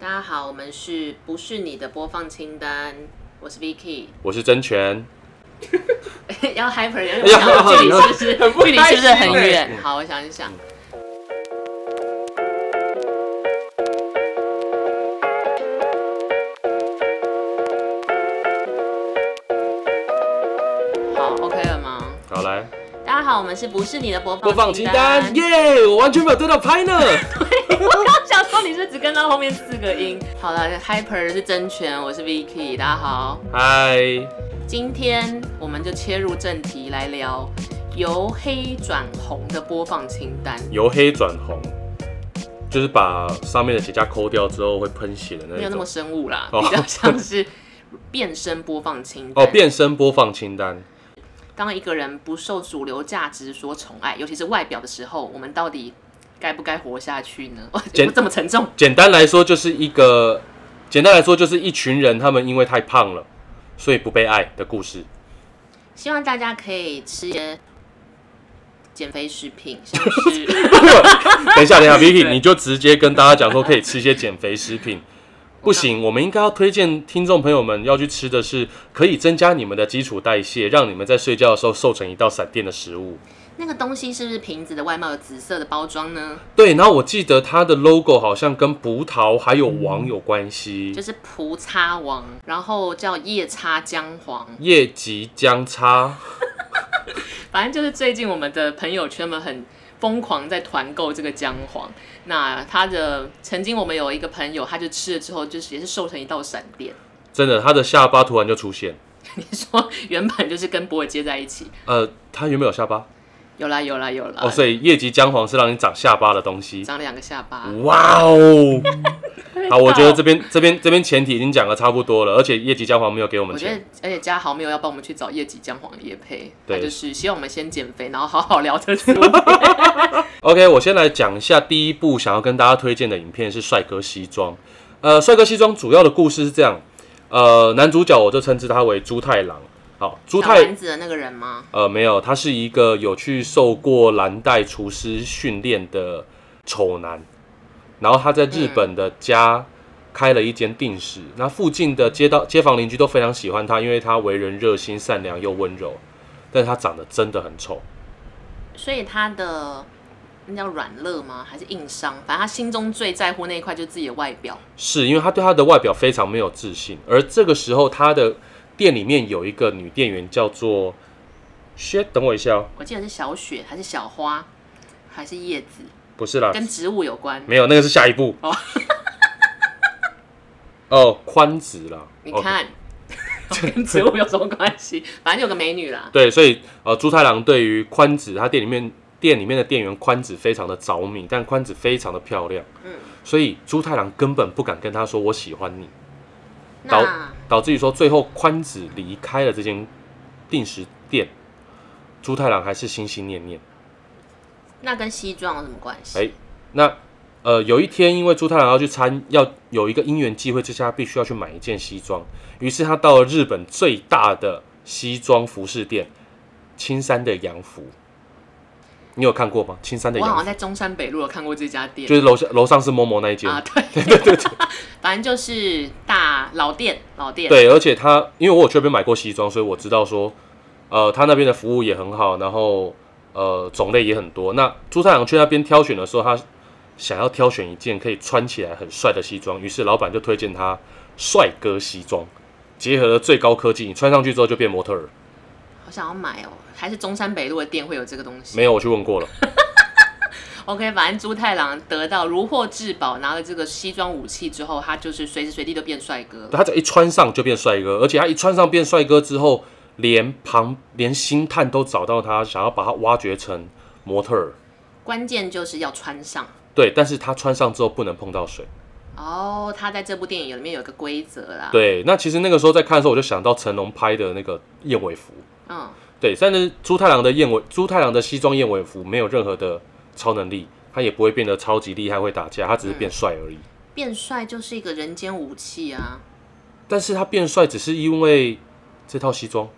大家好，我们是不是你的播放清单？我是 Vicky，我是真权。要 hyper，要要要距离是不是？距离是不是很远？好，我想一想。好，OK 了吗？好来大家好，我们是不是你的播放播放清单单，？耶！我完全没有对到拍呢。我刚想说你是只跟到后面四个音。好了，Hyper 是真权，我是 Vicky，大家好。嗨，今天我们就切入正题来聊由黑转红的播放清单。由黑转红，就是把上面的结痂抠掉之后会喷血的那种没有那么。生物啦，哦比较像是变身播放清单。哦，变身播放清单。当一个人不受主流价值所宠爱，尤其是外表的时候，我们到底该不该活下去呢？简这么沉重。简单来说，就是一个，简单来说就是一群人，他们因为太胖了，所以不被爱的故事。希望大家可以吃一些减肥食品，像是 等一下，等一下，Vicky，你就直接跟大家讲说可以吃一些减肥食品。不行，我们应该要推荐听众朋友们要去吃的是可以增加你们的基础代谢，让你们在睡觉的时候瘦成一道闪电的食物。那个东西是不是瓶子的外貌有紫色的包装呢？对，然后我记得它的 logo 好像跟葡萄还有王有关系就，是葡擦王，然后叫夜叉姜黄，业绩将差。反正就是最近我们的朋友圈们很疯狂在团购这个姜黄。那他的曾经我们有一个朋友，他就吃了之后，就是也是瘦成一道闪电。真的，他的下巴突然就出现。你说原本就是跟博尔接在一起，呃，他原本有下巴有啦有啦有啦，哦，所以业绩姜黄是让你长下巴的东西。长两个下巴。哇哦！好，我觉得这边这边这边前提已经讲的差不多了，而且业绩姜黄没有给我们我觉得钱。，而且嘉豪没有要帮我们去找业绩姜黄的叶配，对就是希望我们先减肥，然后好好聊。OK，我先来讲一下第一部想要跟大家推荐的影片是《帅哥西装》。呃，《帅哥西装》主要的故事是这样，呃，男主角我就称之他为猪太郎。好，朱太丸子的那个人吗？呃没有，他是一个有去受过蓝带厨师训练的丑男，然后他在日本的家开了一间定食，那附近的街道街坊邻居都非常喜欢他，因为他为人热心、善良又温柔，但是他长得真的很丑。所以他的那叫软肋吗？还是硬伤？反正他心中最在乎那一块就是自己的外表。是因为他对他的外表非常没有自信，而这个时候他的店里面有一个女店员叫做，薛，等我一下哦，我记得是小雪还是小花还是叶子，不是啦，跟植物有关。没有，那个是下一步。哦 哦，宽子啦，哦你看，跟植物有什么关系？反正有个美女啦。对，所以呃，猪太郎对于宽子他店里面店里面的店员宽子非常的着迷，但宽子非常的漂亮，嗯，所以猪太郎根本不敢跟他说我喜欢你，导那导致于说最后宽子离开了这间定时店，猪太郎还是心心念念。那跟西装有什么关系？哎那呃，有一天，因为猪太郎要去参，要有一个因缘机会之下，必须要去买一件西装，于是他到了日本最大的西装服饰店青山的洋服。你有看过吗？青山的我好像在中山北路有看过这家店。就是楼下楼上是某某那一间，啊，对对对 对，反正就是大老店，老店。对，而且他因为我有去那边买过西装，所以我知道说，呃，他那边的服务也很好，然后呃种类也很多。那朱太阳去那边挑选的时候，他想要挑选一件可以穿起来很帅的西装，于是老板就推荐他帅哥西装，结合了最高科技，你穿上去之后就变模特儿。好想要买哦，还是中山北路的店会有这个东西。没有，我去问过了。OK，反正猪太郎得到如获至宝，拿了这个西装武器之后，他就是随时随地都变帅哥。他只要一穿上就变帅哥，而且他一穿上变帅哥之后，连旁连星探都找到他，想要把他挖掘成模特儿。关键就是要穿上。对，但是他穿上之后不能碰到水。哦，他在这部电影里面有一个规则啦。，对，那其实那个时候在看的时候，我就想到成龙拍的那个燕尾服。嗯，对，但是猪太郎的燕尾，猪太郎的西装燕尾服没有任何的超能力，他也不会变得超级厉害会打架，他只是变帅而已。变帅就是一个人间武器啊。但是他变帅只是因为这套西装。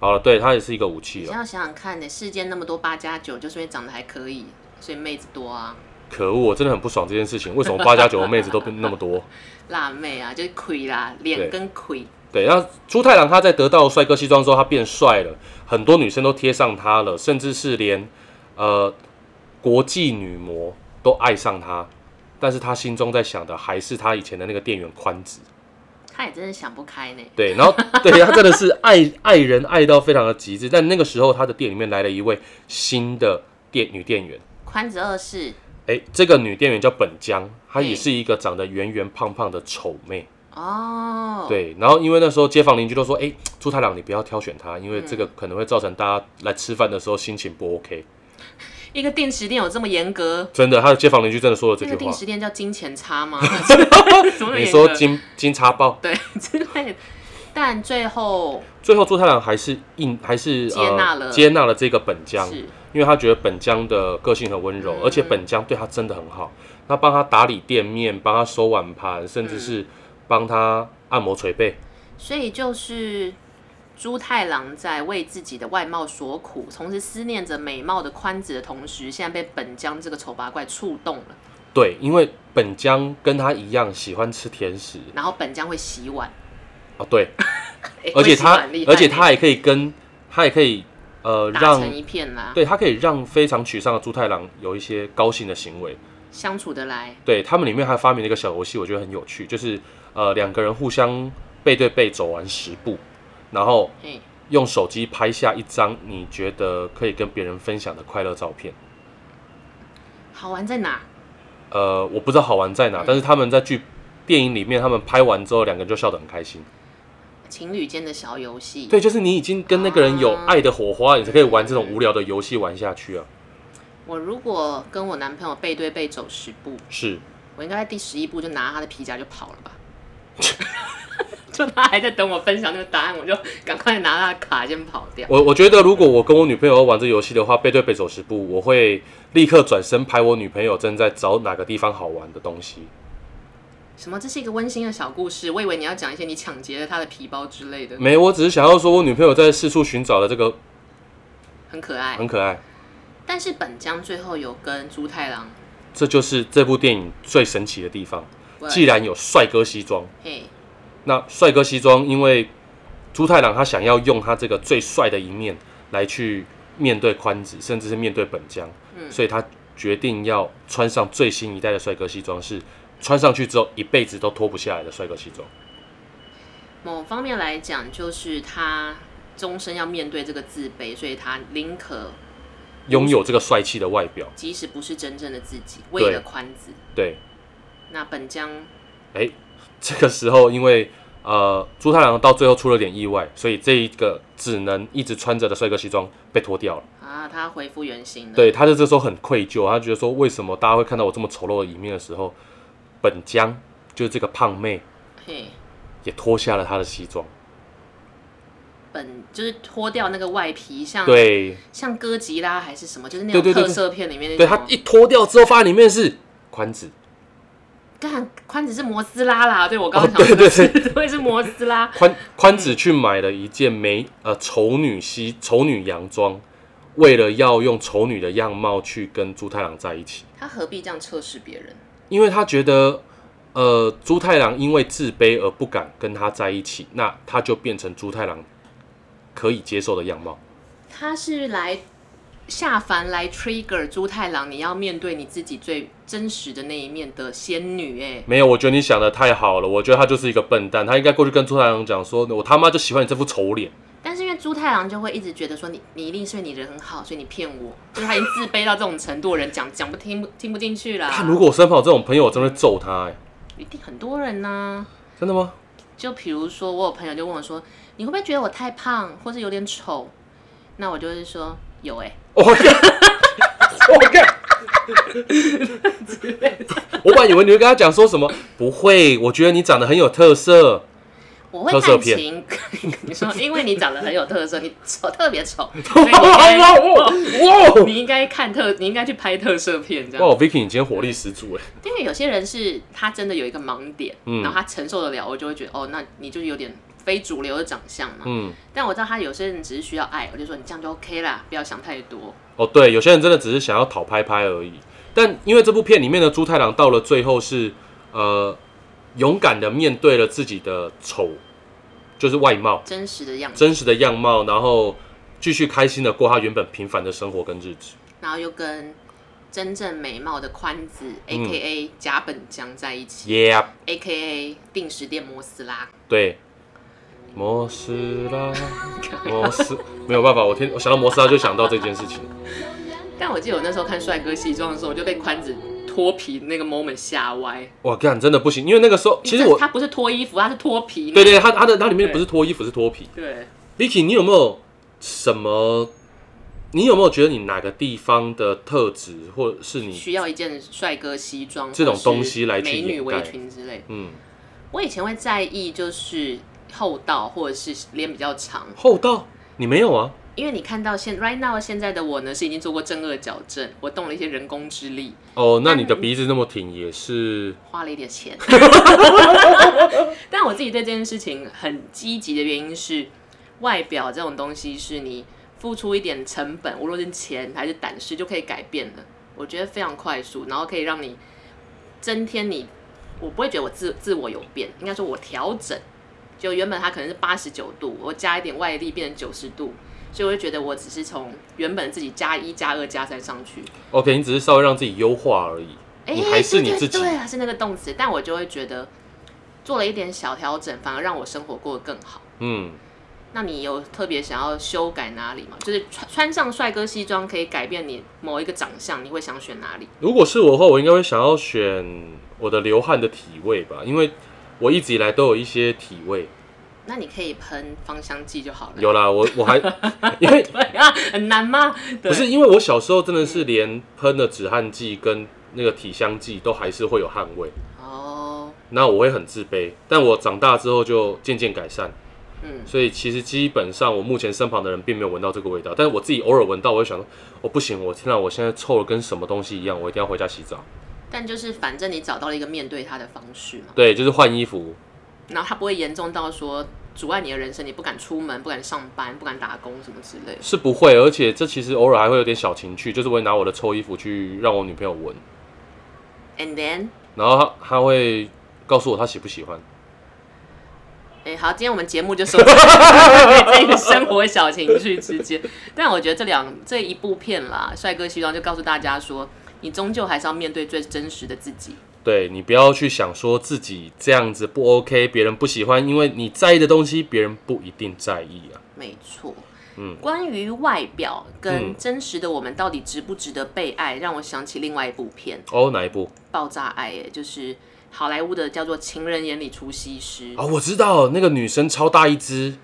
好了，对他也是一个武器了。你要想想看呢，世间那么多八加九，就是因为长得还可以，所以妹子多啊。可恶，我真的很不爽这件事情。为什么八加九的妹子都那么多？辣妹啊，就是亏啦，脸跟亏。对，然后朱太郎他在得到帅哥西装之后，他变帅了，很多女生都贴上他了，甚至是连呃国际女模都爱上他。但是他心中在想的还是他以前的那个店员宽子。他也真的想不开呢。对，然后对他真的是爱爱人爱到非常的极致。但那个时候他的店里面来了一位新的店女店员，宽子二世。哎，这个女店员叫本江，她也是一个长得圆圆胖胖的丑妹。哦。对，然后因为那时候街坊邻居都说：“哎，朱太郎，你不要挑选她，因为这个可能会造成大家来吃饭的时候心情不 OK。”一个定时店有这么严格？真的，他的街坊邻居真的说了这句话。定时店叫金钱差吗？你说金金叉爆？对，之类。但最后，最后朱太郎还是应还是接纳了接纳了这个本江，因为他觉得本江的个性很温柔，而且本江对他真的很好。他帮他打理店面，帮他收碗盘，甚至是帮他按摩捶背。所以就是。朱太郎在为自己的外貌所苦，同时思念着美貌的宽子的同时，现在被本江这个丑八怪触动了。对，因为本江跟他一样喜欢吃甜食，然后本江会洗碗。哦，对，而且他，而且他也可以跟他也可以呃让成一片啦。对他可以让非常沮丧的猪太郎有一些高兴的行为，相处得来。对他们里面还发明了一个小游戏，我觉得很有趣，就是呃两个人互相背对背走完十步。然后用手机拍下一张你觉得可以跟别人分享的快乐照片。好玩在哪？呃，我不知道好玩在哪，但是他们在剧电影里面，他们拍完之后，两个人就笑得很开心。情侣间的小游戏。对，就是你已经跟那个人有爱的火花，你才可以玩这种无聊的游戏玩下去啊。我如果跟我男朋友背对背走十步，是我应该在第十一步就拿他的皮夹就跑了吧。就他还在等我分享那个答案，我就赶快拿他的卡先跑掉。我我觉得，如果我跟我女朋友玩这游戏的话，背对背走十步，我会立刻转身拍我女朋友正在找哪个地方好玩的东西。什么？这是一个温馨的小故事？我以为你要讲一些你抢劫了他的皮包之类的。没，我只是想要说，我女朋友在四处寻找的这个很可爱，很可爱。但是本江最后有跟朱太郎，这就是这部电影最神奇的地方。既然有帅哥西装，嘿。那帅哥西装，因为朱太郎他想要用他这个最帅的一面来去面对宽子，甚至是面对本江，所以他决定要穿上最新一代的帅哥西装，是穿上去之后一辈子都脱不下来的帅哥西装。某方面来讲，就是他终身要面对这个自卑，所以他宁可拥有这个帅气的外表，即使不是真正的自己，为了宽子。对。那本江，哎，这个时候因为。呃，朱太郎到最后出了点意外，所以这一个只能一直穿着的帅哥西装被脱掉了啊！他恢复原形了。对，他就这时候很愧疚，他觉得说，为什么大家会看到我这么丑陋的一面的时候，本江就是这个胖妹，嘿，也脱下了她的西装。本就是脱掉那个外皮，像对，像哥吉拉还是什么，就是那种特色片里面那种。对他一脱掉之后，发现里面是宽子。干宽子是摩斯拉啦，对我刚刚讲的是会 是摩斯拉。宽宽子去买了一件美呃丑女西丑女洋装，为了要用丑女的样貌去跟朱太郎在一起。他何必这样测试别人？因为他觉得呃朱太郎因为自卑而不敢跟他在一起，那他就变成朱太郎可以接受的样貌。他是来。下凡来 trigger 朱太郎，你要面对你自己最真实的那一面的仙女哎，没有，我觉得你想的太好了，我觉得他就是一个笨蛋，他应该过去跟朱太郎讲说，我他妈就喜欢你这副丑脸。但是因为朱太郎就会一直觉得说你你一定是你人很好，所以你骗我，就是他已经自卑到这种程度，人讲讲不听不听不进去了。他如果我身旁有这种朋友，我真会揍他哎。一定很多人呢。真的吗？就比如说我有朋友就问我说，你会不会觉得我太胖，或是有点丑？那我就会说有哎。我看，我看，我本来以为你会跟他讲说什么，不会，我觉得你长得很有特色。我会看情，你说，因为你长得很有特色，你丑特别丑，哇，你应该看特，你应该去拍特色片，这样。哇，Vicky，你今天活力十足哎。因为有些人是他真的有一个盲点，然后他承受得了，我就会觉得哦，那你就有点。非主流的长相嘛，嗯，但我知道他有些人只是需要爱，我就说你这样就 OK 啦，不要想太多。哦，对，有些人真的只是想要讨拍拍而已。但因为这部片里面的猪太郎到了最后是呃勇敢的面对了自己的丑，就是外貌真实的样子，真实的样貌，然后继续开心的过他原本平凡的生活跟日子。然后又跟真正美貌的宽子嗯 （A K A 甲本江）在一起、Yeah，a K A 定时店摩斯拉。对，摩斯拉，摩斯没有办法，我听我想到摩斯拉就想到这件事情。但我记得我那时候看帅哥西装的时候，我就被宽子脱皮那个 moment 吓歪。哇，干真的不行，因为那个时候其实我他不是脱衣服，他是脱皮。对对，他他的他里面不是脱衣服是脱皮。对，Vicky，你有没有什么？你有没有觉得你哪个地方的特质，或者是你需要一件帅哥西装这种东西来美女围裙之类。嗯我以前会在意就是厚道或者是脸比较长，厚道？你没有啊？因为你看到现 right now 现在的我呢是已经做过正颚矫正，我动了一些人工之力，哦，那你的鼻子那么挺也是花了一点钱。但我自己对这件事情很积极的原因是，外表这种东西是你付出一点成本，无论是钱还是胆识，就可以改变的。我觉得非常快速，然后可以让你增添你，我不会觉得我自自我有变，应该说我调整，就原本它可能是八十九度，我加一点外力变成九十度。就觉得我只是从原本自己加一加二加三上去，OK，你只是稍微让自己优化而已。哎、你还是你对自己对对啊，是那个动词，但我就会觉得做了一点小调整，反而让我生活过得更好。嗯，那你有特别想要修改哪里吗？就是穿穿上帅哥西装可以改变你某一个长相，你会想选哪里？如果是我的话，我应该会想要选我的流汗的体味吧，因为我一直以来都有一些体味。那你可以喷芳香剂就好了。有啦，我我还 因为对啊，很难吗？不是因为我小时候真的是连喷的止汗剂跟那个体香剂都还是会有汗味，哦，那我会很自卑。但我长大之后就渐渐改善，嗯，所以其实基本上我目前身旁的人并没有闻到这个味道，但是我自己偶尔闻到，我会想说，我、不行，我天啊，我现在臭的跟什么东西一样，我一定要回家洗澡。但就是反正你找到了一个面对它的方式嘛，对，就是换衣服。然后它不会严重到说阻碍你的人生，你不敢出门、不敢上班、不敢打工什么之类的。是不会，而且这其实偶尔还会有点小情趣，就是我会拿我的臭衣服去让我女朋友闻，And then 然后她她会告诉我他喜不喜欢。哎、好，今天我们节目就收在这个生活小情绪之间。但我觉得这两这一部片啦，《帅哥西装》就告诉大家说，你终究还是要面对最真实的自己。对你不要去想说自己这样子不 OK，别人不喜欢，因为你在意的东西别人不一定在意啊。没错。嗯关于外表跟嗯真实的我们到底值不值得被爱，让我想起另外一部片《哦，哪一部？爆炸爱》，哎，就是好莱坞的叫做《情人眼里出西施》。哦，我知道那个女生超大一只，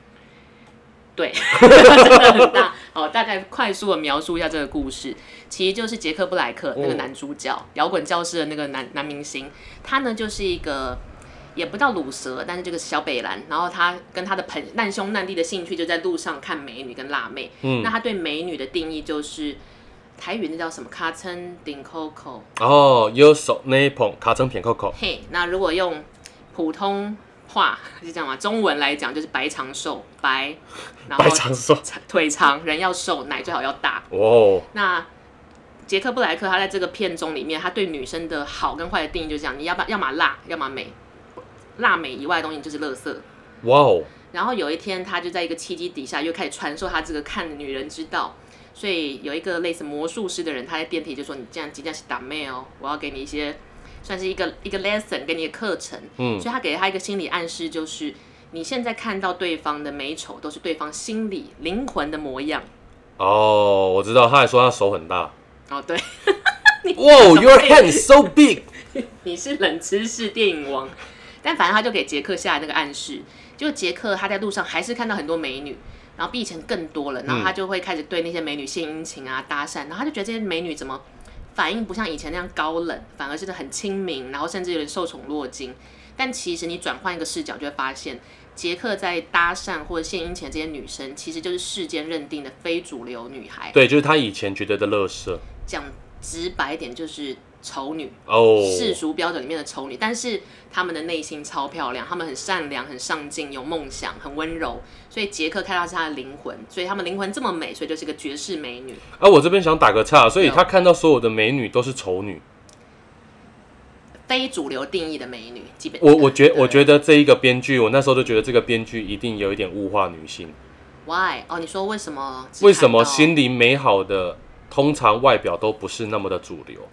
对，真 的很大。好，大概快速的描述一下这个故事，其实就是杰克布莱克那个男主角，摇滚教室的那个男男明星，他呢就是一个。也不叫鲁蛇，但是这个小北兰，然后他跟他的朋难兄难弟的兴趣就在路上看美女跟辣妹。嗯那他对美女的定义就是台语那叫什么？卡称顶 Coco。哦，右手那一捧卡称片 Coco，嘿，那如果用普通话是这样嘛？中文来讲就是白长寿，白，然后白长寿。腿长，人要瘦，奶最好要大。哦，那杰克布莱克他在这个片中里面，他对女生的好跟坏的定义就是这样：你要不要么辣，要么美，辣美以外的东西就是垃圾。哇哦，然后有一天，他就在一个契机底下，又开始传授他这个看女人之道。所以有一个类似魔术师的人，他在电梯就说：“你这样即将是打妹哦，我要给你一些算是一个一个 lesson，给你的课程。”嗯所以他给了他一个心理暗示，就是你现在看到对方的美丑，都是对方心理灵魂的模样。哦，我知道，他还说他手很大。哦，对，哇，Your hand so big。你是冷知识电影王。但反正他就给杰克下那个暗示，就杰克他在路上还是看到很多美女，然后比以前更多了，然后他就会开始对那些美女献殷勤啊、搭讪，然后他就觉得这些美女怎么反应不像以前那样高冷，反而是很亲民，然后甚至有点受宠若惊。但其实你转换一个视角，就会发现，杰克在搭讪或者献殷勤的这些女生，其实就是世间认定的非主流女孩。对，就是他以前觉得的乐色。讲直白一点，就是丑女，哦，世俗标准里面的丑女，但是她们的内心超漂亮，她们很善良、很上进、有梦想、很温柔，所以杰克看到是她的灵魂，所以她们灵魂这么美，所以就是个绝世美女。啊，我这边想打个岔，所以有他看到所有的美女都是丑女。非主流定义的美女，基本我我觉我觉得这一个编剧，我那时候就觉得这个编剧一定有一点物化女性。why 哦，你说为什么？为什么心灵美好的通常外表都不是那么的主流？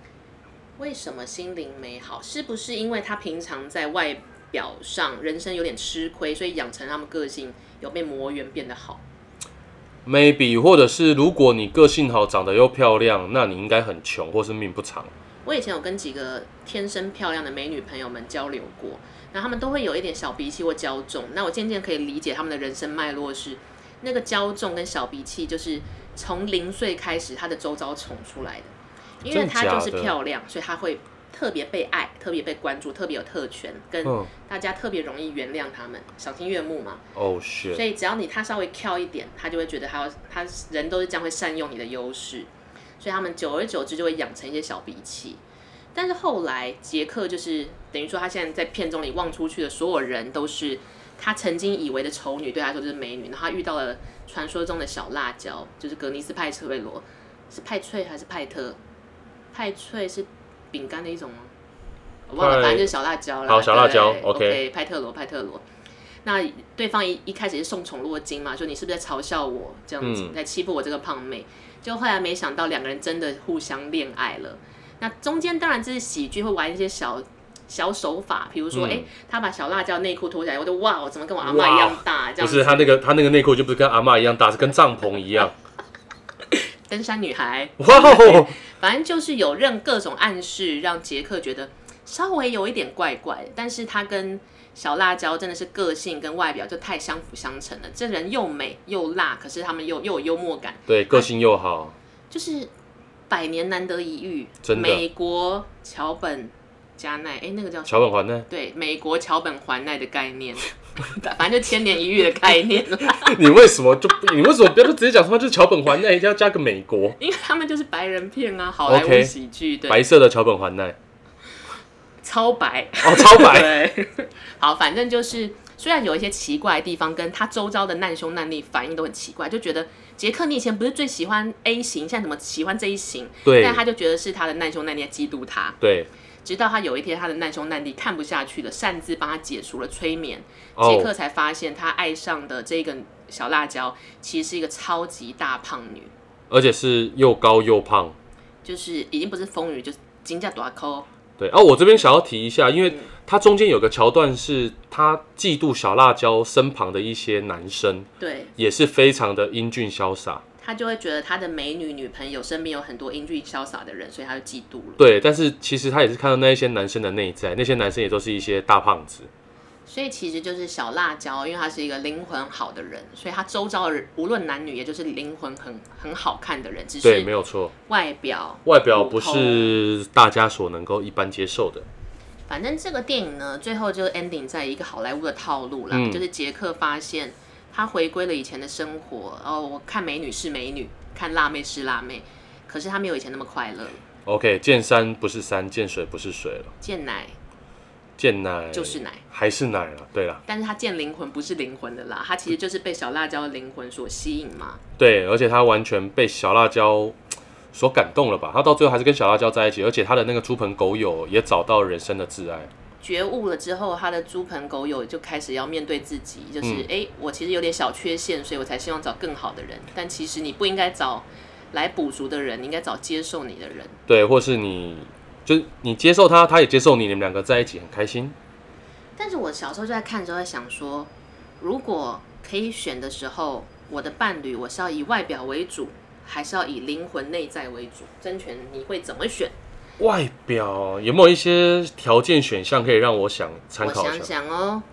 为什么心灵美好？是不是因为她平常在外表上人生有点吃亏，所以养成他们个性有被磨圆变得好？maybe 或者是如果你个性好，长得又漂亮，那你应该很穷或是命不长。我以前有跟几个天生漂亮的美女朋友们交流过，那她们都会有一点小脾气或骄纵。那我渐渐可以理解她们的人生脉络是，那个骄纵跟小脾气就是从零岁开始她的周遭宠出来的，因为真的她就是漂亮，所以她会特别被爱、特别被关注、特别有特权，跟嗯，大家特别容易原谅他们，赏心悦目嘛。哦、shit，所以只要你他稍微挑一点，他就会觉得他要他人都是这样会善用你的优势，所以他们久而久之就会养成一些小脾气。但是后来杰克就是等于说他现在在片中里望出去的所有人都是他曾经以为的丑女，对他来说就是美女，然后他遇到了传说中的小辣椒，就是格尼斯派翠罗，是派翠还是派特？派翠是饼干的一种吗？我忘了，反正就是小辣椒啦。好小辣椒 OK 派特罗，派特罗。那对方一一开始是送宠若惊嘛，说你是不是在嘲笑我这样子，嗯在欺负我这个胖妹？就后来没想到两个人真的互相恋爱了。那中间当然这是喜剧，会玩一些小小手法，比如说，嗯哎、他把小辣椒内裤脱下来，我就哇，怎么跟我阿妈一样大？这样子不是他那个他那个内裤就不是跟阿妈一样大，是跟帐篷一样。登山女孩，哇哦，反正就是有任各种暗示，让杰克觉得稍微有一点怪怪。但是他跟小辣椒真的是个性跟外表就太相辅相成了，这人又美又辣，可是他们又又有幽默感，对，个性又好，就是百年难得一遇。真的美国桥本加奈，哎、那个叫什么桥本环奈，对，美国桥本环奈的概念，反正就千年一遇的概念啦。你为什么就不你为什么不要就直接讲说就是桥本环奈，一定要加个美国因为他们就是白人片啊，好莱坞 OK 喜剧，对，白色的桥本环奈？超白。哦，超白，对，好，反正就是虽然有一些奇怪的地方，跟他周遭的难兄难弟反应都很奇怪，就觉得杰克你以前不是最喜欢 A 型，现在怎么喜欢这一型？对但他就觉得是他的难兄难弟在嫉妒他，对，直到他有一天他的难兄难弟看不下去了，擅自帮他解除了催眠，哦杰克才发现他爱上的这个小辣椒其实是一个超级大胖女，而且是又高又胖。就是已经不是风雨，就是金价短扣。对，哦，我这边想要提一下，因为它中间有个桥段是他嫉妒小辣椒身旁的一些男生，对，也是非常的英俊潇洒。他就会觉得他的美女女朋友身边有很多英俊潇洒的人，所以他就嫉妒了。对，但是其实他也是看到那一些男生的内在，那些男生也都是一些大胖子。所以其实就是小辣椒，因为他是一个灵魂好的人，所以他周遭的无论男女，也就是灵魂很很好看的人，只对，没有错，外表外表不是大家所能够一般接受的。反正这个电影呢，最后就 ending 在一个好莱坞的套路啦，嗯就是杰克发现他回归了以前的生活，哦，我看美女是美女，看辣妹是辣妹，可是他没有以前那么快乐。OK，见山不是山，见水不是水了，见奶见奶就是奶，还是奶了。对了，但是他见灵魂不是灵魂的啦，他其实就是被小辣椒的灵魂所吸引嘛。对，而且他完全被小辣椒所感动了吧？他到最后还是跟小辣椒在一起，而且他的那个猪朋狗友也找到人生的挚爱。觉悟了之后，他的猪朋狗友就开始要面对自己，就是哎、我其实有点小缺陷，所以我才希望找更好的人。但其实你不应该找来补足的人，你应该找接受你的人。对，或是你就是你接受他，他也接受你，你们两个在一起很开心。但是我小时候就在看的时候在想说，如果可以选的时候，我的伴侣我是要以外表为主，还是要以灵魂内在为主？甄权你会怎么选？外表有没有一些条件选项可以让我想参我想考一下？想哦，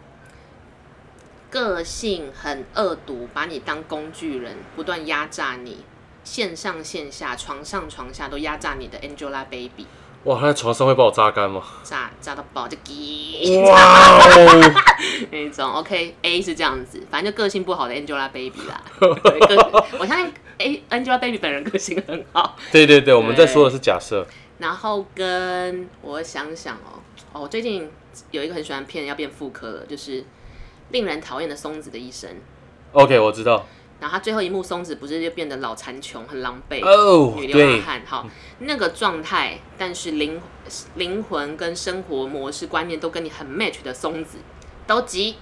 个性很恶毒，把你当工具人，不断压榨你，线上线下、床上床下都压榨你的 Angelababy，哇，他在床上会把我榨干吗？榨榨到爆就给哇哦！那种。OK，A 是这样子，反正就个性不好的 Angelababy 啦。对个我相信 A Angelababy 本人个性很好，对对对，我们在说的是假设。然后跟我想想哦，哦，我最近有一个很喜欢片要变妇科了，就是令人讨厌的松子的一生。OK，我知道。然后他最后一幕，松子不是就变得老残穷、很狼狈，哦，女流浪对，汉。好，那个状态，但是灵灵魂跟生活模式观念都跟你很 match 的松子，都急。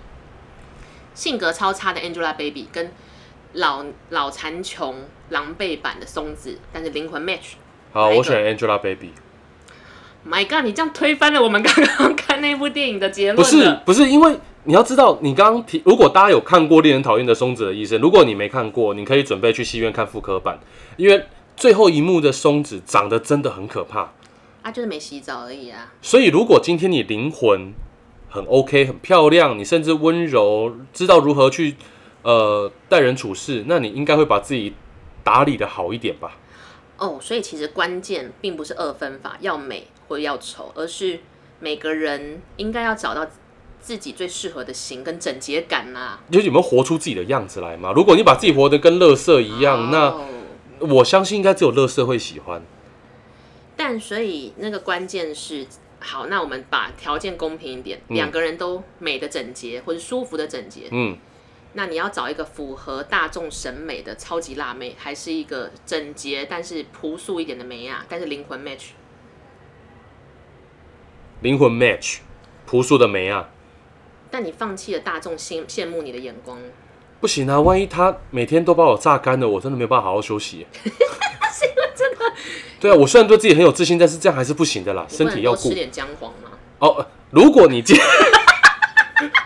性格超差的 Angelababy 跟老老残穷、狼狈版的松子，但是灵魂 match。好，我选 Angelababy。My God，你这样推翻了我们刚刚看那部电影的结论不是不是，因为你要知道，你刚刚提，如果大家有看过《令人讨厌的松子的医生》，如果你没看过，你可以准备去戏院看复刻版，因为最后一幕的松子长得真的很可怕。啊，就是没洗澡而已啊。所以，如果今天你灵魂很 OK、很漂亮，你甚至温柔，知道如何去呃待人处事，那你应该会把自己打理的好一点吧？哦，所以其实关键并不是二分法，要美或要丑，而是每个人应该要找到自己最适合的型跟整洁感啦、就是有没有活出自己的样子来嘛？如果你把自己活得跟乐色一样，那哦我相信应该只有乐色会喜欢。但所以那个关键是，好，那我们把条件公平一点，嗯。两个人都美的整洁或者舒服的整洁，嗯，那你要找一个符合大众审美的超级辣妹，还是一个整洁但是朴素一点的美啊，但是灵魂 match？灵魂 match，朴素的美啊。但你放弃了大众羡羡慕你的眼光，不行啊，万一他每天都把我榨干了，我真的没有办法好好休息。真 的对啊，我虽然对自己很有自信，但是这样还是不行的啦，身体要吃。点姜黄吗？哦，呃如果你今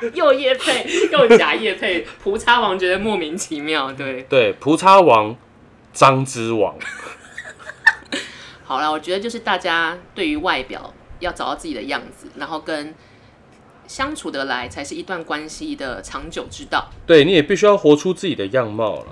又叶配又假叶配，蒲叉王觉得莫名其妙。对，对蒲叉王、张之王，好了，我觉得就是大家对于外表要找到自己的样子，然后跟相处得来，才是一段关系的长久之道。对你也必须要活出自己的样貌了。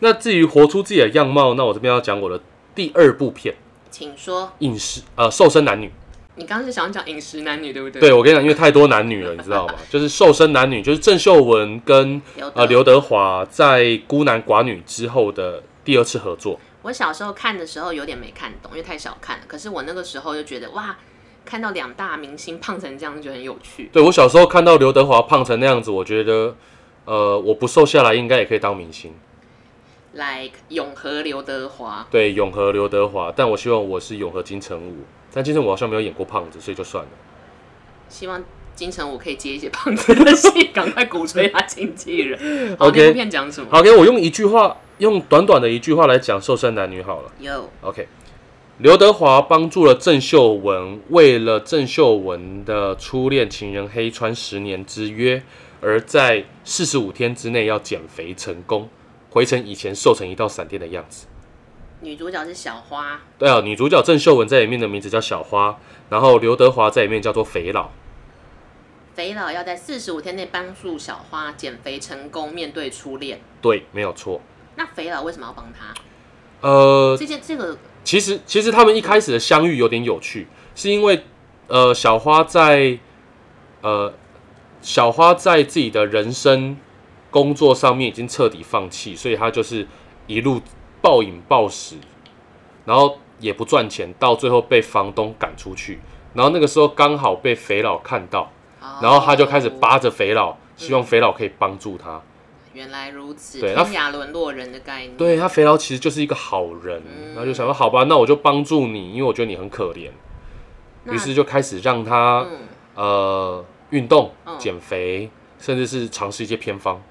那至于活出自己的样貌，那我这边要讲我的第二部片请说，《饮食》呃瘦身男女。你刚刚是想讲饮食男女对不对？对我跟你讲，因为太多男女了，你知道吗？就是瘦身男女，就是郑秀文跟呃刘德华在《孤男寡女》之后的第二次合作。我小时候看的时候有点没看懂，因为太小看了。可是我那个时候就觉得哇，看到两大明星胖成这样，就很有趣。对我小时候看到刘德华胖成那样子，我觉得，呃，我不瘦下来应该也可以当明星。like 永和刘德华，对，永和刘德华，但我希望我是永和金城武，但金城武好像没有演过胖子，所以就算了。希望金城武可以接一些胖子的戏，赶快鼓吹他经纪人。好 OK 那部片讲什么？好，给我用一句话，用短短的一句话来讲瘦身男女好了。有 OK，刘德华帮助了郑秀文，为了郑秀文的初恋情人黑川十年之约，而在四十五天之内要减肥成功，回成以前瘦成一道闪电的样子。女主角是小花，对啊，女主角郑秀文在里面的名字叫小花，然后刘德华在里面叫做肥佬。肥佬要在四十五天内帮助小花减肥成功，面对初恋。对，没有错。那肥佬为什么要帮他？呃，这件这个其实其实他们一开始的相遇有点有趣，是因为呃小花在呃小花在自己的人生工作上面已经彻底放弃，所以她就是一路暴饮暴食，然后也不赚钱，到最后被房东赶出去。然后那个时候刚好被肥佬看到，然后他就开始哦扒着肥佬，希望肥佬可以帮助他。原来如此，对那天涯沦落人的概念。对他肥佬其实就是一个好人，然后就想说好吧，那我就帮助你，因为我觉得你很可怜。于是就开始让他嗯，呃运动、嗯减肥，甚至是尝试一些偏方。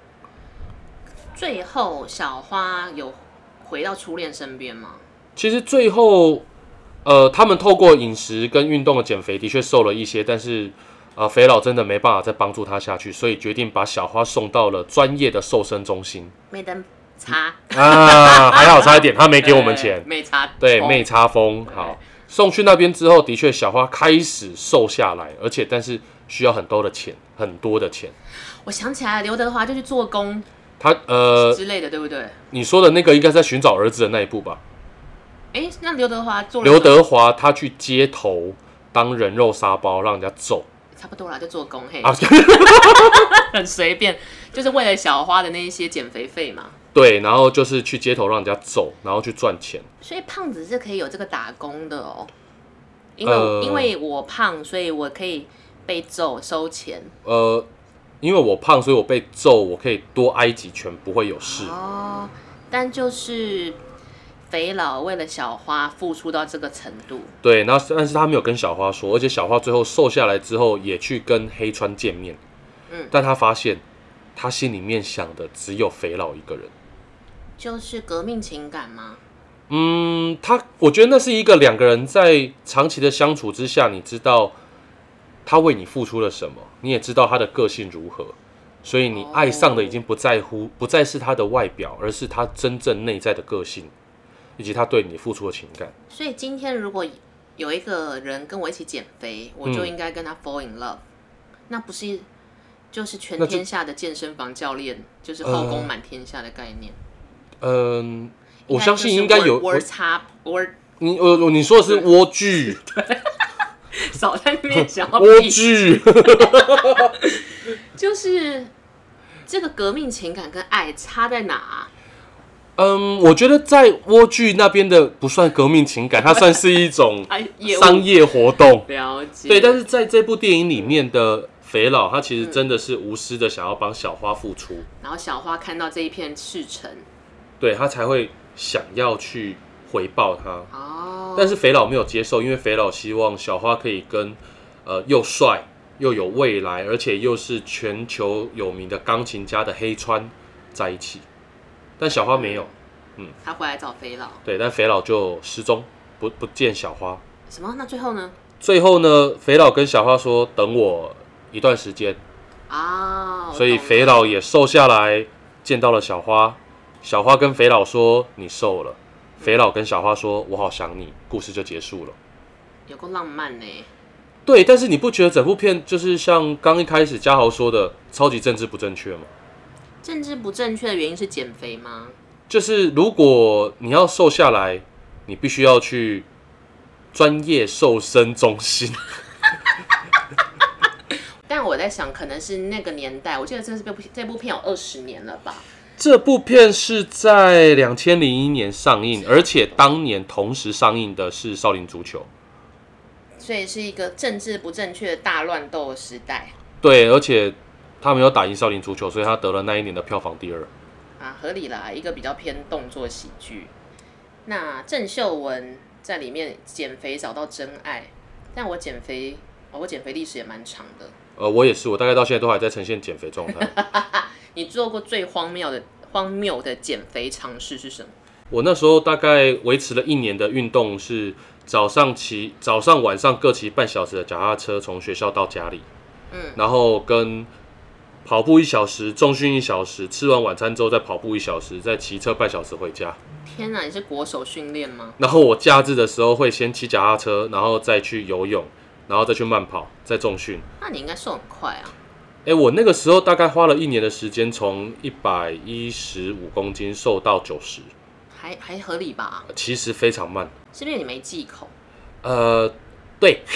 最后小花有回到初恋身边吗？其实最后，呃，他们透过饮食跟运动的减肥，的确瘦了一些，但是呃，肥佬真的没办法再帮助他下去，所以决定把小花送到了专业的瘦身中心没得擦，啊，还好差一点，他没给我们钱对，没擦，对，头妹插风好。送去那边之后，的确小花开始瘦下来，而且但是需要很多的钱，很多的钱。我想起来了，刘德华就去做工他呃，之类的，对不对？你说的那个应该是在寻找儿子的那一部吧？哎，那刘德华做了刘德华他去街头当人肉沙包，让人家揍差不多啦，就做工，嘿，啊，很随便，就是为了小花的那一些减肥费嘛。对，然后就是去街头让人家揍，然后去赚钱。所以胖子是可以有这个打工的哦。因为、呃因为我胖，所以我可以被揍收钱。呃，因为我胖，所以我被揍，我可以多挨几拳，不会有事。哦，但就是肥佬为了小花付出到这个程度，对，然后但是他没有跟小花说，而且小花最后瘦下来之后，也去跟黑川见面。嗯但他发现他心里面想的只有肥佬一个人。就是革命情感吗？嗯，他我觉得那是一个两个人在长期的相处之下，你知道他为你付出了什么，你也知道他的个性如何，所以你爱上的已经不在乎，不再是他的外表，而是他真正内在的个性，以及他对你付出的情感。所以今天如果有一个人跟我一起减肥，我就应该跟他 fall in love，、那不是就是全天下的健身房教练，就是后宫满天下的概念。嗯，我相信应该有 word 差 word 你呃，你说的是莴苣，少在那边想要 莴比苣。就是这个革命情感跟爱差在哪啊、嗯，我觉得在莴苣那边的不算革命情感，它算是一种 商业活动。了解。对，但是在这部电影里面的肥佬，他其实真的是无私的想要帮小花付出，然后小花看到这一片赤诚，对他才会想要去回报他。哦，但是肥佬没有接受，因为肥佬希望小花可以跟呃又帅又有未来，而且又是全球有名的钢琴家的黑川在一起。但小花没有，嗯他回来找肥佬，对，但肥佬就失踪，不不见小花。什么？那最后呢？最后呢，肥佬跟小花说等我一段时间，啊、所以肥佬也瘦下来，见到了小花。小花跟肥佬说你瘦了，肥佬跟小花说我好想你，故事就结束了。有够浪漫呢。对，但是你不觉得整部片就是像刚一开始嘉豪说的，超级政治不正确吗？政治不正确的原因是减肥吗？就是如果你要瘦下来，你必须要去专业瘦身中心。但我在想，可能是那个年代，我记得这是这部这部片有二十年了吧？这部片是在两千零一年上映，而且当年同时上映的是《少林足球》。所以是一个政治不正确的大乱斗的时代对，而且他没有打赢少林足球，所以他得了那一年的票房第二。啊，合理啦，一个比较偏动作喜剧。那郑秀文在里面减肥找到真爱，但我减肥，哦、我减肥历史也蛮长的。呃，我也是，我大概到现在都还在呈现减肥状态。你做过最荒谬的荒谬的减肥尝试是什么？我那时候大概维持了一年的运动是早上骑早上晚上各骑半小时的脚踏车从学校到家里，嗯，然后跟跑步一小时，重训一小时，吃完晚餐之后再跑步一小时，再骑车半小时回家。天哪，你是国手训练吗？然后我假日的时候会先骑脚踏车，然后再去游泳，然后再去慢跑，再重训。那你应该瘦很快啊。哎，我那个时候大概花了一年的时间，从一百一十五公斤瘦到九十，还还合理吧？其实非常慢。是不是你没忌口？呃，对，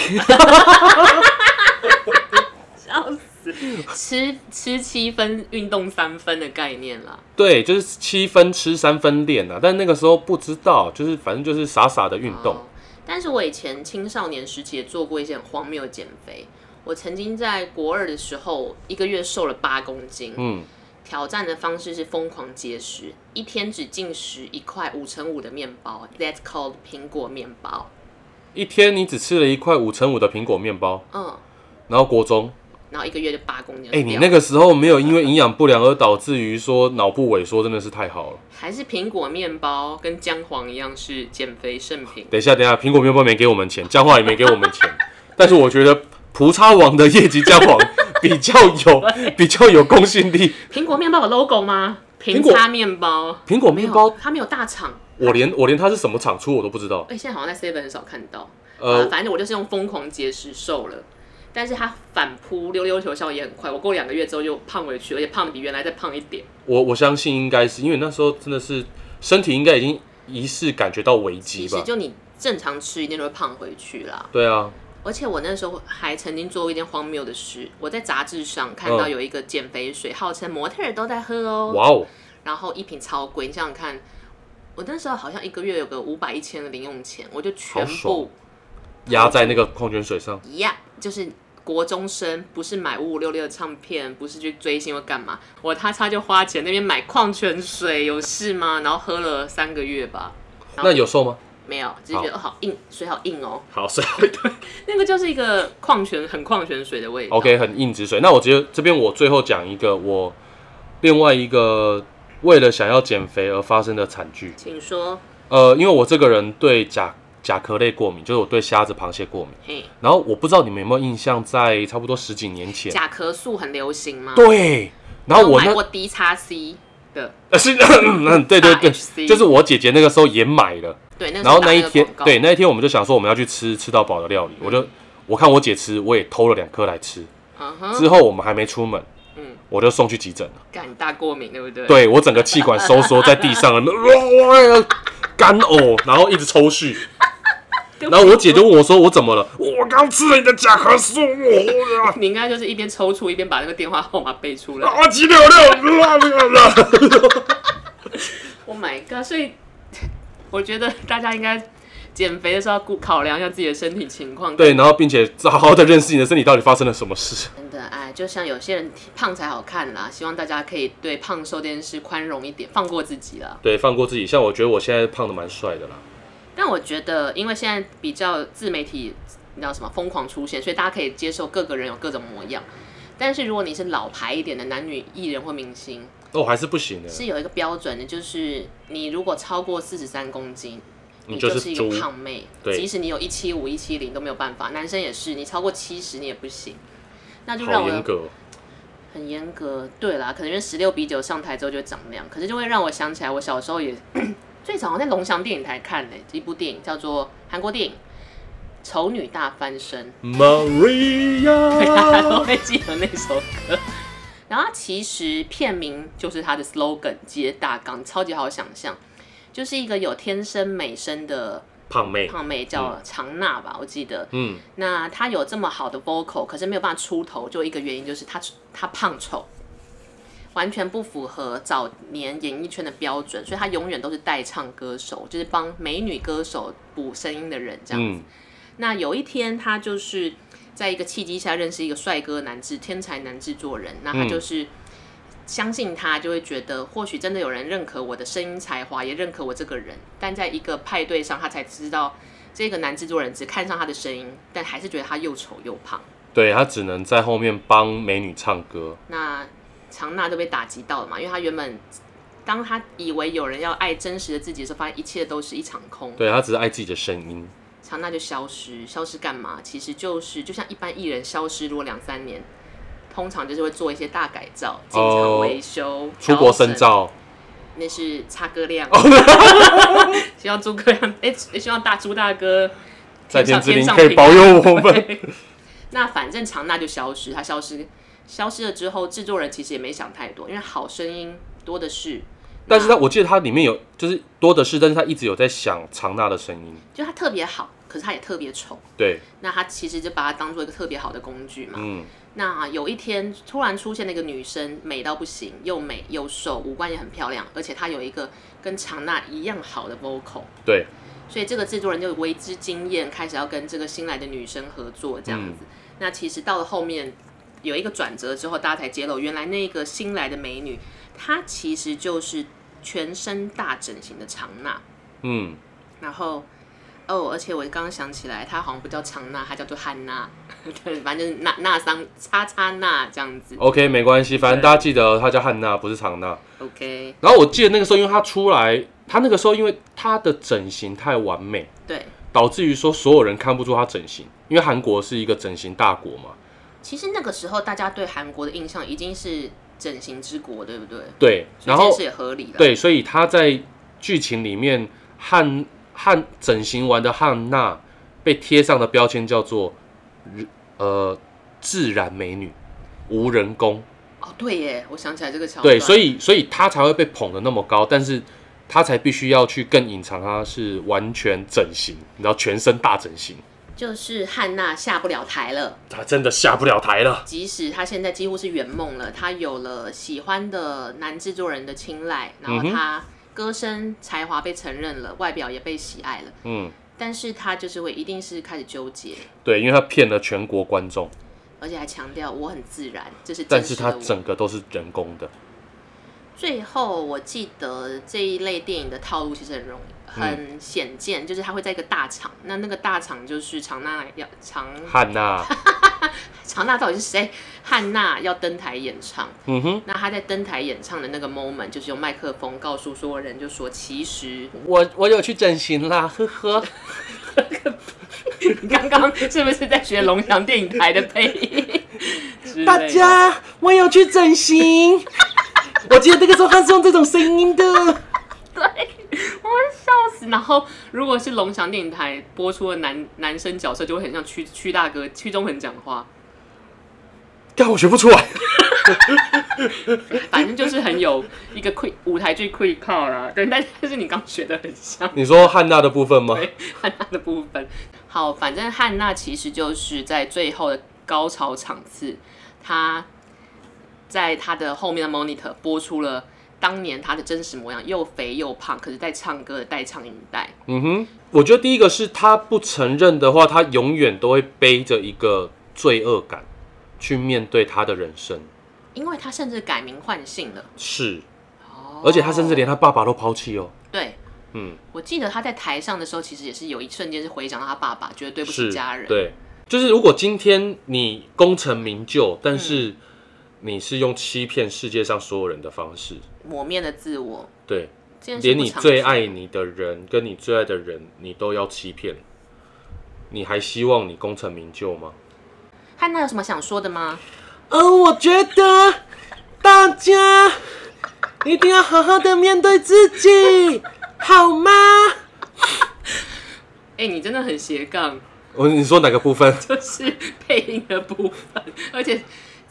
笑死！吃吃七分，运动三分的概念啦。对，就是七分吃三分练啊，但那个时候不知道，就是反正就是傻傻的运动。哦但是我以前青少年时期也做过一些很荒谬的减肥。我曾经在国二的时候，一个月瘦了八公斤。嗯，挑战的方式是疯狂节食，一天只进食一块五乘五的面包，That's called 苹果面包。一天你只吃了一块五乘五的苹果面包，嗯，然后国中，然后一个月就八公斤。哎、你那个时候没有因为营养不良而导致于说脑部萎缩，真的是太好了。还是苹果面包跟姜黄一样是减肥圣品。等一下，等一下，苹果面包没给我们钱，姜黄也没给我们钱，但是我觉得葡超王的业绩交往 比较有比较有公信力。苹果面包有 logo 吗？苹果面包，苹果面包，它没有大厂。我连我连它是什么厂出我都不知道。哎、现在好像在 Seven 很少看到。呃呃，反正我就是用疯狂节食瘦了，但是它反扑溜溜球效也很快，我过两个月之后又胖回去，而且胖的比原来再胖一点。我我相信应该是因为那时候真的是身体应该已经疑似感觉到危机吧。其实就你正常吃一定都会胖回去啦。对啊，而且我那时候还曾经做过一件荒谬的事，我在杂志上看到嗯有一个减肥水，号称模特儿都在喝哦，哇哦，然后一瓶超贵，你想想看，我那时候好像一个月有个五百一千的零用钱，我就全部压在那个矿泉水上。一样，就是国中生，不是买五五六六的唱片，不是去追星或干嘛，我他他就花钱那边买矿泉水，有事吗？然后喝了三个月吧，那有瘦吗？没有，只是觉得哦好硬，水好硬哦，好，所以对那个就是一个矿泉很矿泉水的味道。，OK，很硬直水。那我觉得这边我最后讲一个我另外一个为了想要减肥而发生的惨剧。请说，呃，因为我这个人对甲甲壳类过敏，就是我对虾子、螃蟹过敏。嘿，然后我不知道你们有没有印象，在差不多十几年前，甲壳素很流行吗？对，然后我买过 D 叉 C 的，呃 是，嗯，对对对。RHC，就是我姐姐那个时候也买了，对，然后那一天对那一天我们就想说我们要去吃吃到饱的料理，我就我看我姐吃，我也偷了两颗来吃，之后我们还没出门，嗯我就送去急诊了。干大过敏，对不对？，对我整个气管收缩在地上了，哇 干呕，然后一直抽搐。然后我姐就问我说：“我怎么了？”我刚吃了你的甲壳素，我你应该就是一边抽搐一边把那个电话号码背出来。啊几六六，Oh my god！所以我觉得大家应该减肥的时候要顾考量一下自己的身体情况。对，然后并且好好的认识你的身体到底发生了什么事。真的哎，就像有些人胖才好看啦，希望大家可以对胖瘦这件事宽容一点，放过自己啦。对，放过自己。像我觉得我现在胖的蛮帅的啦。但我觉得，因为现在比较自媒体，你知道什么疯狂出现，所以大家可以接受各个人有各种模样。但是如果你是老牌一点的男女艺人或明星，哦，还是不行的。是有一个标准的，就是你如果超过四十三公斤，你你就是一个胖妹。对即使你有一七五、一七零都没有办法，男生也是，你超过七十你也不行。那就让我好严格哦。很严格。对啦，可能因为十六比九上台之后就会长那样，可是就会让我想起来，我小时候也 最早在龙翔电影台看的一部电影，叫做韩国电影《丑女大翻身》。大家都 Maria，会记得那首歌。然后其实片名就是它的 slogan 接大纲，超级好想象，就是一个有天生美声的胖妹。胖妹叫常娜吧，我记得。嗯，那她有这么好的 vocal，可是没有办法出头，就一个原因就是她她胖丑，完全不符合早年演艺圈的标准，所以她永远都是代唱歌手，就是帮美女歌手补声音的人这样子。嗯，那有一天，他就是在一个契机下认识一个帅哥男制天才男制作人，那他就是相信他，就会觉得或许真的有人认可我的声音才华，也认可我这个人。但在一个派对上，他才知道这个男制作人只看上他的声音，但还是觉得他又丑又胖。对他只能在后面帮美女唱歌。那常娜都被打击到了嘛，因为他原本。当他以为有人要爱真实的自己的时候，发现一切都是一场空。对他只是爱自己的声音。长娜就消失，消失干嘛？其实就是就像一般艺人消失，如果两三年，通常就是会做一些大改造、进场维修、出国深，造。那是擦哥亮。希望诸葛亮，哎、希望大朱大哥 在天之灵可以保佑我们。那反正长娜就消失，他消失，消失了之后，制作人其实也没想太多，因为好声音多的是。但是他，我记得他里面有就是多的是，但是他一直有在想长娜的声音。就他特别好，可是他也特别丑。对，那他其实就把它当做一个特别好的工具嘛。嗯，那有一天突然出现了一个女生，美到不行，又美又瘦，五官也很漂亮，而且她有一个跟长娜一样好的 vocal，对，所以这个制作人就为之惊艳，开始要跟这个新来的女生合作这样子。那其实到了后面有一个转折之后，大家才揭露，原来那个新来的美女，她其实就是全身大整形的长娜。嗯，然后哦，而且我刚刚想起来，她好像不叫长娜，她叫做汉娜，对，反正就是娜娜桑叉叉娜这样子。OK，没关系，反正大家记得他叫汉娜，不是长娜。OK，然后我记得那个时候，因为他出来，他那个时候因为他的整形太完美，对，导致于说所有人看不出他整形，因为韩国是一个整形大国嘛。其实那个时候大家对韩国的印象已经是整形之国，对不对？对，然后所以这也合理的。对，所以他在剧情里面汉汉整形完的汉娜被贴上的标签叫做呃自然美女，无人工。哦，对耶，我想起来这个桥段。对，所以以所以他才会被捧得那么高，但是他才必须要去更隐藏他是完全整形，然后全身大整形，就是汉娜下不了台了。她真的下不了台了。即使她现在几乎是圆梦了，她有了喜欢的男制作人的青睐，然后她歌声才华被承认了，外表也被喜爱了。嗯，但是她就是会一定是开始纠结，对，因为她骗了全国观众，而且还强调我很自然，这是但是他真实的我。整个都是人工的。最后我记得这一类电影的套路其实很容易。很显见，就是他会在一个大场，那那个大场就是长娜要长汉娜，长娜到底是谁？汉娜要登台演唱，嗯哼，那他在登台演唱的那个 moment，就是用麦克风告诉所有人，就说其实我我有去整形啦，呵呵。你 刚刚是不是在学龙翔电影台的配音？大家，我有去整形。我记得那个时候他是用这种声音的。对，我会笑死。然后如果是龙翔电影台播出的男男生角色，就会很像屈屈大哥、屈中恒讲话，但我学不出来。反正就是很有一个 quick 舞台剧 quick call 啦。对，但但是你刚学的很像。你说汉娜的部分吗？对汉娜的部分。好，反正汉娜其实就是在最后的高潮场次，她在他的后面的 monitor 播出了当年他的真实模样，又肥又胖，可是在唱歌的带唱影带。嗯哼，我觉得第一个是他不承认的话，他永远都会背着一个罪恶感去面对他的人生。因为他甚至改名换姓了，是，哦而且他甚至连他爸爸都抛弃哦。对。嗯，我记得他在台上的时候，其实也是有一瞬间是回想到他爸爸，觉得对不起家人。对，就是如果今天你功成名就，但是你是用欺骗世界上所有人的方式，抹灭了自我，对，连你最爱你的人跟你最爱的人，你都要欺骗，你还希望你功成名就吗？汉娜有什么想说的吗？嗯，我觉得大家一定要好好的面对自己，好吗？哎、你真的很斜杠，我你说哪个部分？就是配音的部分，而且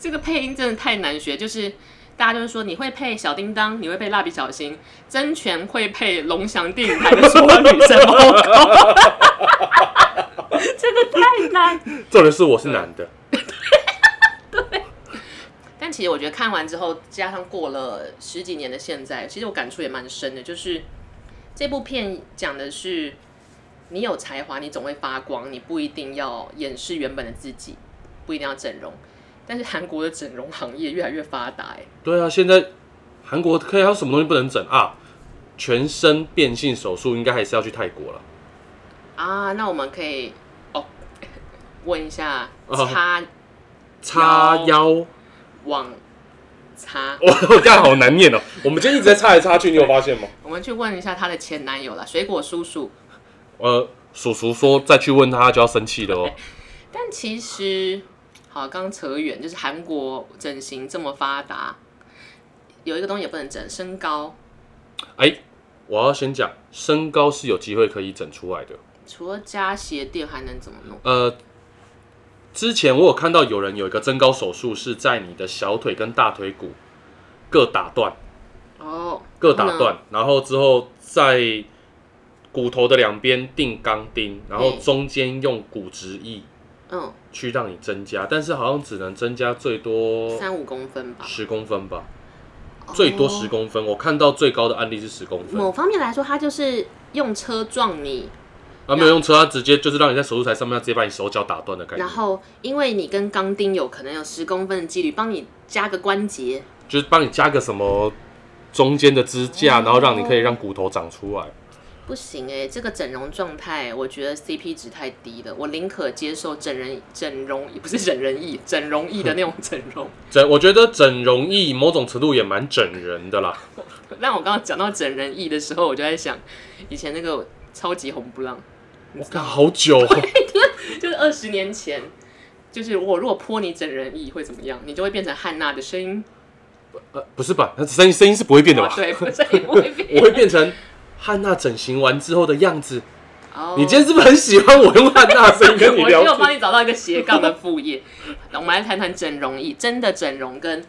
这个配音真的太难学，就是。大家就是说你会配小叮当，你会配蜡笔小新，真权会配龙翔电影台的所有女生 logo，这个太难。重点是我是男的，但其实我觉得看完之后，加上过了十几年的现在，其实我感触也蛮深的。就是这部片讲的是，你有才华，你总会发光，你不一定要掩饰原本的自己，不一定要整容。但是韩国的整容行业越来越发达，哎，对啊，现在韩国可以还有什么东西不能整啊？全身变性手术应该还是要去泰国了。啊，那我们可以哦，问一下哦插叉腰，往叉，我 我这样好难念哦。我们今天一直在叉来叉去，你有发现吗？我们去问一下她的前男友啦，水果叔叔。呃，叔叔说再去问他，他就要生气了哦。但其实，好，刚刚扯远，就是韩国整形这么发达，有一个东西也不能整，身高。哎，我要先讲，身高是有机会可以整出来的。除了加鞋垫，还能怎么弄？呃，之前我有看到有人有一个增高手术，是在你的小腿跟大腿骨各打断，哦，各打断，然后之后在骨头的两边钉钢钉，然后嗯中间用骨质翼嗯，去让你增加，但是好像只能增加最多三五公分吧，十公分吧，最多十哦。公分。我看到最高的案例是十公分，某方面来说，它就是用车撞你，啊没有用车，它直接就是让你在手术台上面，直接把你手脚打断的感觉然，后因为你跟钢钉有可能有十公分的几率，帮你加个关节。就是帮你加个什么中间的支架，哦然后让你可以让骨头长出来。不行哎、这个整容状态，我觉得 CP 值太低了。我宁可接受整人整容，不是整人艺，整容艺的那种 整容。整，我觉得整容艺某种程度也蛮整人的啦。让我刚刚讲到整人艺的时候，我就在想，以前那个超级红不浪，我看，好久、哦，就是二十年前，就是我如果泼你整人艺会怎么样？你就会变成汉娜的声音，呃，不是吧？那声音声音是不会变的吧？对，声音不会变。我会变成汉娜整形完之后的样子。哦你今天是不是很喜欢我用汉娜的声音跟你我 聊天？有帮你找到一个斜杠的副业。那 我们来谈谈整容艺，真的整容跟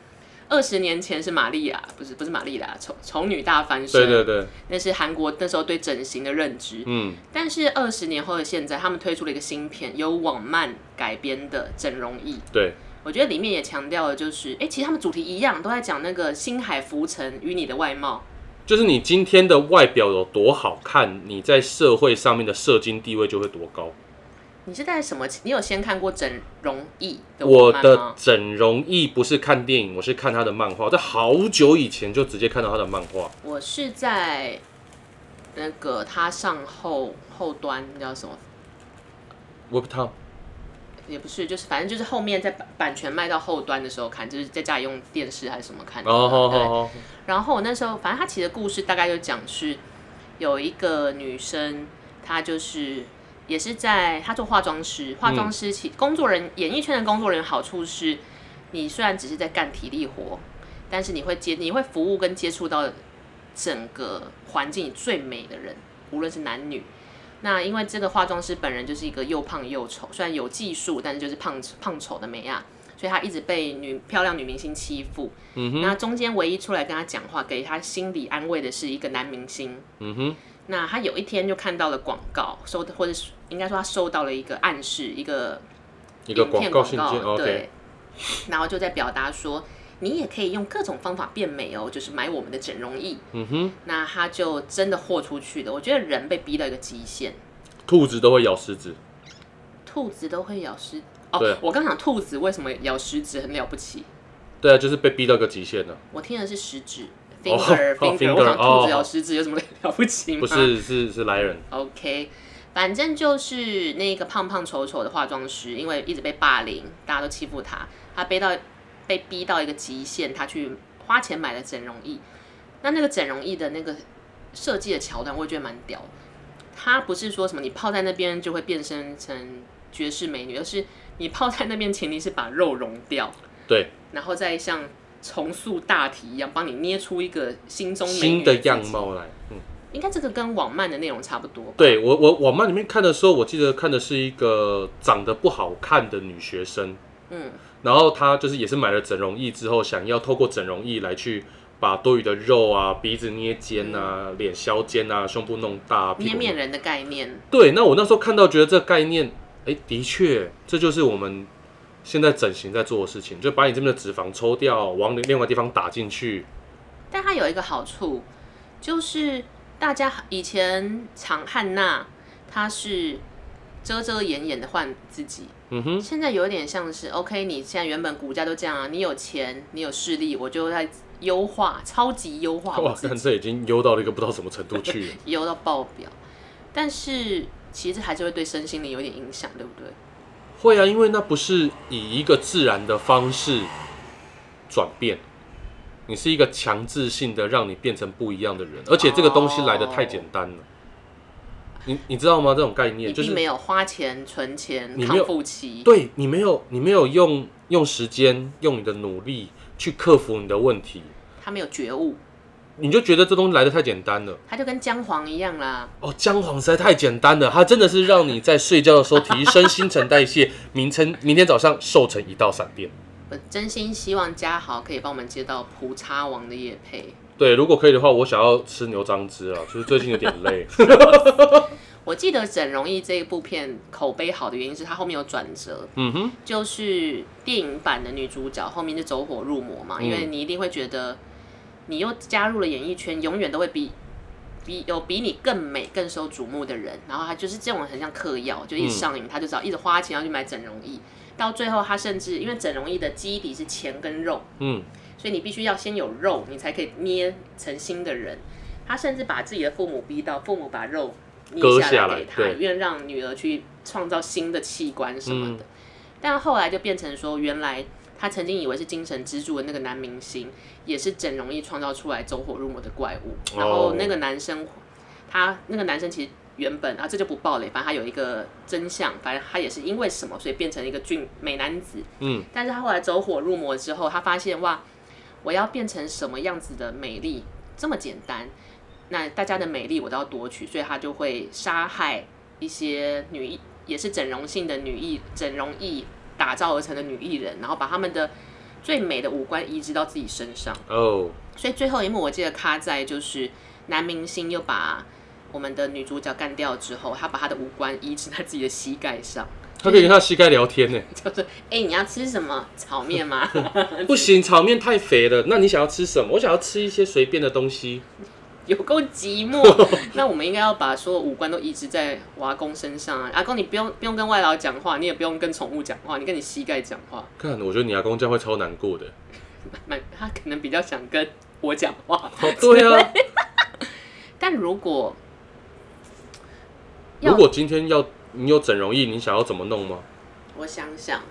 二十年前是玛丽亚，不是不是玛丽亚，丑丑女大翻身，对对对，那是韩国那时候对整形的认知。嗯，但是二十年后的现在，他们推出了一个新片，由网漫改编的整容艺。对，我觉得里面也强调了，就是哎、诶其实他们主题一样，都在讲那个星海浮沉与你的外貌。就是你今天的外表有多好看，你在社会上面的社经地位就会多高。你是在什么？你有先看过整容艺的我的？整容艺不是看电影，我是看他的漫画，在好久以前就直接看到他的漫画。我是在那个他上后后端那叫什么？Web Tom 也不是，就是反正就是后面在版版权卖到后端的时候看，就是在家里用电视还是什么看的。哦，好对好好，然后我那时候，反正他其实故事大概就讲是有一个女生，她就是也是在她做化妆师，化妆师其工作人演艺圈的工作人员好处是，你虽然只是在干体力活，但是你会接你会服务跟接触到整个环境里最美的人，无论是男女。那因为这个化妆师本人就是一个又胖又丑，虽然有技术，但是就是胖胖丑的美亚，所以他一直被女漂亮女明星欺负。嗯哼，那中间唯一出来跟他讲话，给他心理安慰的是一个男明星。嗯哼，那他有一天就看到了广告，收的或者是应该说他收到了一个暗示，一个一个广告信件对然后就在表达说，你也可以用各种方法变美哦，就是买我们的整容液。嗯哼，那他就真的豁出去了。我觉得人被逼到一个极限，兔子都会咬狮子，兔子都会咬狮。对哦，我刚讲兔子为什么咬食指很了不起，对啊，就是被逼到一个极限了，我听的是食指哦，finger 哦 finger，finger，我想兔哦子咬食指有什么了不起吗？不是是是来人，OK，反正就是那个胖胖丑丑的化妆师，因为一直被霸凌，大家都欺负他，他背到被逼到一个极限，他去花钱买了整容液。那那个整容液的那个设计的桥段，我也觉得蛮屌的。他不是说什么你泡在那边就会变身成绝世美女，而是你泡在那边前提是把肉溶掉，对，然后再像重塑大体一样，帮你捏出一个心中美新的样。貌来，嗯。应该这个跟网漫的内容差不多吧。对我我网漫里面看的时候，我记得看的是一个长得不好看的女学生，嗯，然后他就是也是买了整容液之后，想要透过整容液来去把多余的肉啊、鼻子捏尖啊、脸削尖啊、胸部弄大、捏面人的概念。对，那我那时候看到觉得这个概念，哎，的确，这就是我们现在整形在做的事情，就把你这边的脂肪抽掉，往另外地方打进去。但它有一个好处，就是大家以前常汉娜，她是遮遮掩掩的换自己，嗯哼，现在有点像是 OK，你现在原本股价都这样啊，你有钱，你有势力，我就在优化，超级优化我哇，自己，但这已经优到了一个不知道什么程度去了。优到爆表。但是其实还是会对身心灵有点影响，对不对？会啊，因为那不是以一个自然的方式转变，你是一个强制性的让你变成不一样的人，而且这个东西来的太简单了。你你知道吗？这种概念就是没有花钱存钱你没有抗复期，对你没有你没有用用时间用你的努力去克服你的问题，他没有觉悟，你就觉得这东西来的太简单了。他就跟姜黄一样啦。哦，姜黄实在太简单了，它真的是让你在睡觉的时候提升新陈代谢，明晨明天早上瘦成一道闪电。我真心希望嘉豪可以帮我们接到普叉王的夜配。对，如果可以的话，我想要吃牛樟汁啊，就是最近有点累。我记得《整容易》这一部片口碑好的原因是它后面有转折，嗯哼，就是电影版的女主角后面就走火入魔嘛，因为你一定会觉得你又加入了演艺圈，永远都会比比有比你更美、更受瞩目的人，然后他就是这种很像嗑药，就一直上瘾，他就只要一直花钱要去买整容液，到最后他甚至因为整容液的基底是钱跟肉，嗯，所以你必须要先有肉，你才可以捏成新的人。他甚至把自己的父母逼到父母把肉捏割下下来来给他，对愿让女儿去创造新的器官什么的。嗯但后来就变成说，原来他曾经以为是精神支柱的那个男明星，也是整容易创造出来走火入魔的怪物。哦然后那个男生，他那个男生其实原本啊，这就不爆雷，反正他有一个真相，反正他也是因为什么，所以变成一个俊美男子。嗯，但是他后来走火入魔之后，他发现哇，我要变成什么样子的美丽这么简单，那大家的美丽我都要夺取，所以他就会杀害一些女艺，也是整容性的女艺，整容艺打造而成的女艺人，然后把他们的最美的五官移植到自己身上。哦，所以最后一幕我记得卡在就是男明星又把我们的女主角干掉之后，他把他的五官移植在自己的膝盖上，他可以跟他膝盖聊天呢。就是哎、你要吃什么炒面吗？不行，炒面太肥了。那你想要吃什么？我想要吃一些随便的东西。有够寂寞。那我们应该要把所有五官都移植在我阿公身上啊！阿公，你不用不用跟外劳讲话，你也不用跟宠物讲话，你跟你膝盖讲话。看，我觉得你阿公这样会超难过的。蛮，他可能比较想跟我讲话。对啊。但如果如果今天要你有整容液，你想要怎么弄吗？我想想，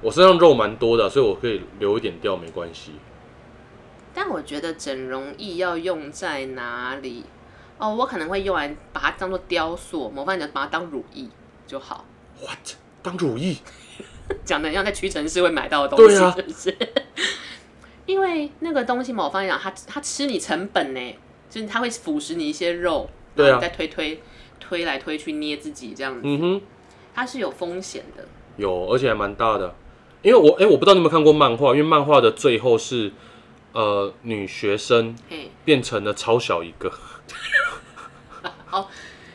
我身上肉蛮多的，所以我可以留一点掉，没关系。但我觉得整容液要用在哪里？哦，我可能会用来把它当做雕塑，模范讲把它当乳液就好。What？当乳液？讲的像在屈臣氏会买到的东西，是不是？因为那个东西嘛，我发现讲它它吃你成本呢，就是它会腐蚀你一些肉，对啊，再推推推来推去捏自己这样子，嗯哼，它是有风险的。有，而且还蛮大的。因为我哎，我不知道你有没有看过漫画，因为漫画的最后是。呃，女学生变成了超小一个，哦，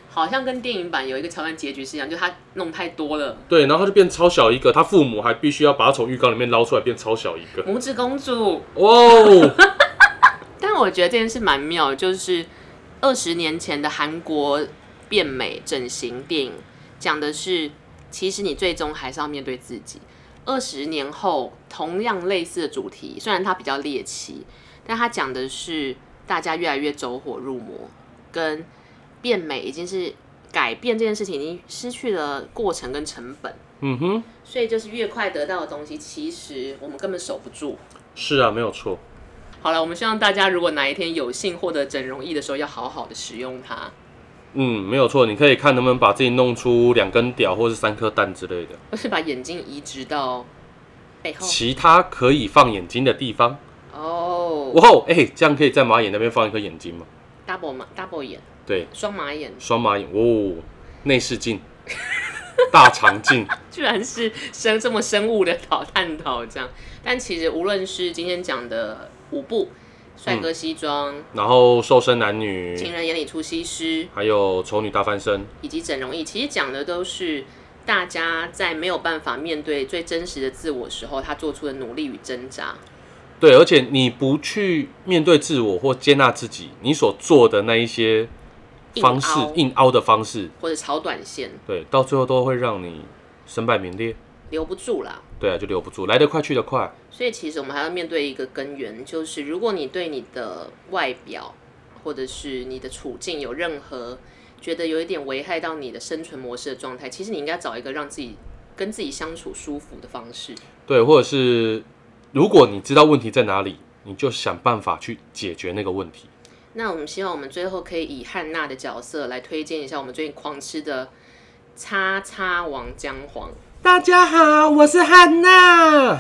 好像跟电影版有一个桥段结局是一样，就她弄太多了，对，然后她就变超小一个，她父母还必须要把她从浴缸里面捞出来变超小一个，拇指公主，哦，但我觉得这件事蛮妙，就是二十年前的韩国变美整形电影，讲的是其实你最终还是要面对自己。二十年后，同样类似的主题，虽然它比较猎奇，但它讲的是大家越来越走火入魔，跟变美已经是改变这件事情，已经失去了过程跟成本。嗯哼，所以就是越快得到的东西，其实我们根本守不住。是啊，没有错。好了，我们希望大家如果哪一天有幸获得整容易的时候，要好好的使用它。嗯，没有错，你可以看能不能把自己弄出两根屌或是三颗蛋之类的，而是把眼睛移植到背后，其他可以放眼睛的地方。哦，哇哦，哎，这样可以在马眼那边放一颗眼睛吗？Double 马，Double 眼，对，双马眼，双马眼，哦，内视镜，大肠镜，居然是生这么生物的讨探讨这样，但其实无论是今天讲的五部。帅哥西装，然后瘦身男女，情人眼里出西施，还有丑女大翻身，以及整容易，其实讲的都是大家在没有办法面对最真实的自我时候，他做出的努力与挣扎。对，而且你不去面对自我或接纳自己，你所做的那一些方式，硬凹的方式，或者炒短线，对，到最后都会让你身败名裂。留不住啦，对啊，就留不住，来得快去得快。所以其实我们还要面对一个根源，就是如果你对你的外表或者是你的处境有任何觉得有一点危害到你的生存模式的状态，其实你应该找一个让自己跟自己相处舒服的方式。对，或者是如果你知道问题在哪里，你就想办法去解决那个问题。那我们希望我们最后可以以汉娜的角色来推荐一下我们最近狂吃的叉叉王姜黄。大家好，我是汉娜。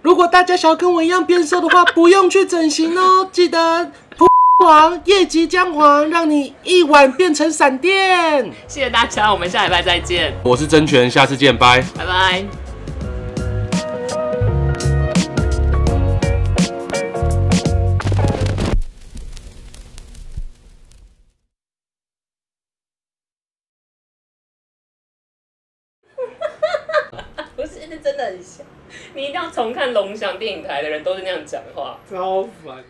如果大家想要跟我一样变瘦的话，不用去整形哦，记得蒲黄叶及姜黄，让你一晚变成闪电。谢谢大家，我们下礼拜再见。我是真权，下次见，拜拜拜。你一定要重看龙翔电影台的人都是那样讲话，超烦。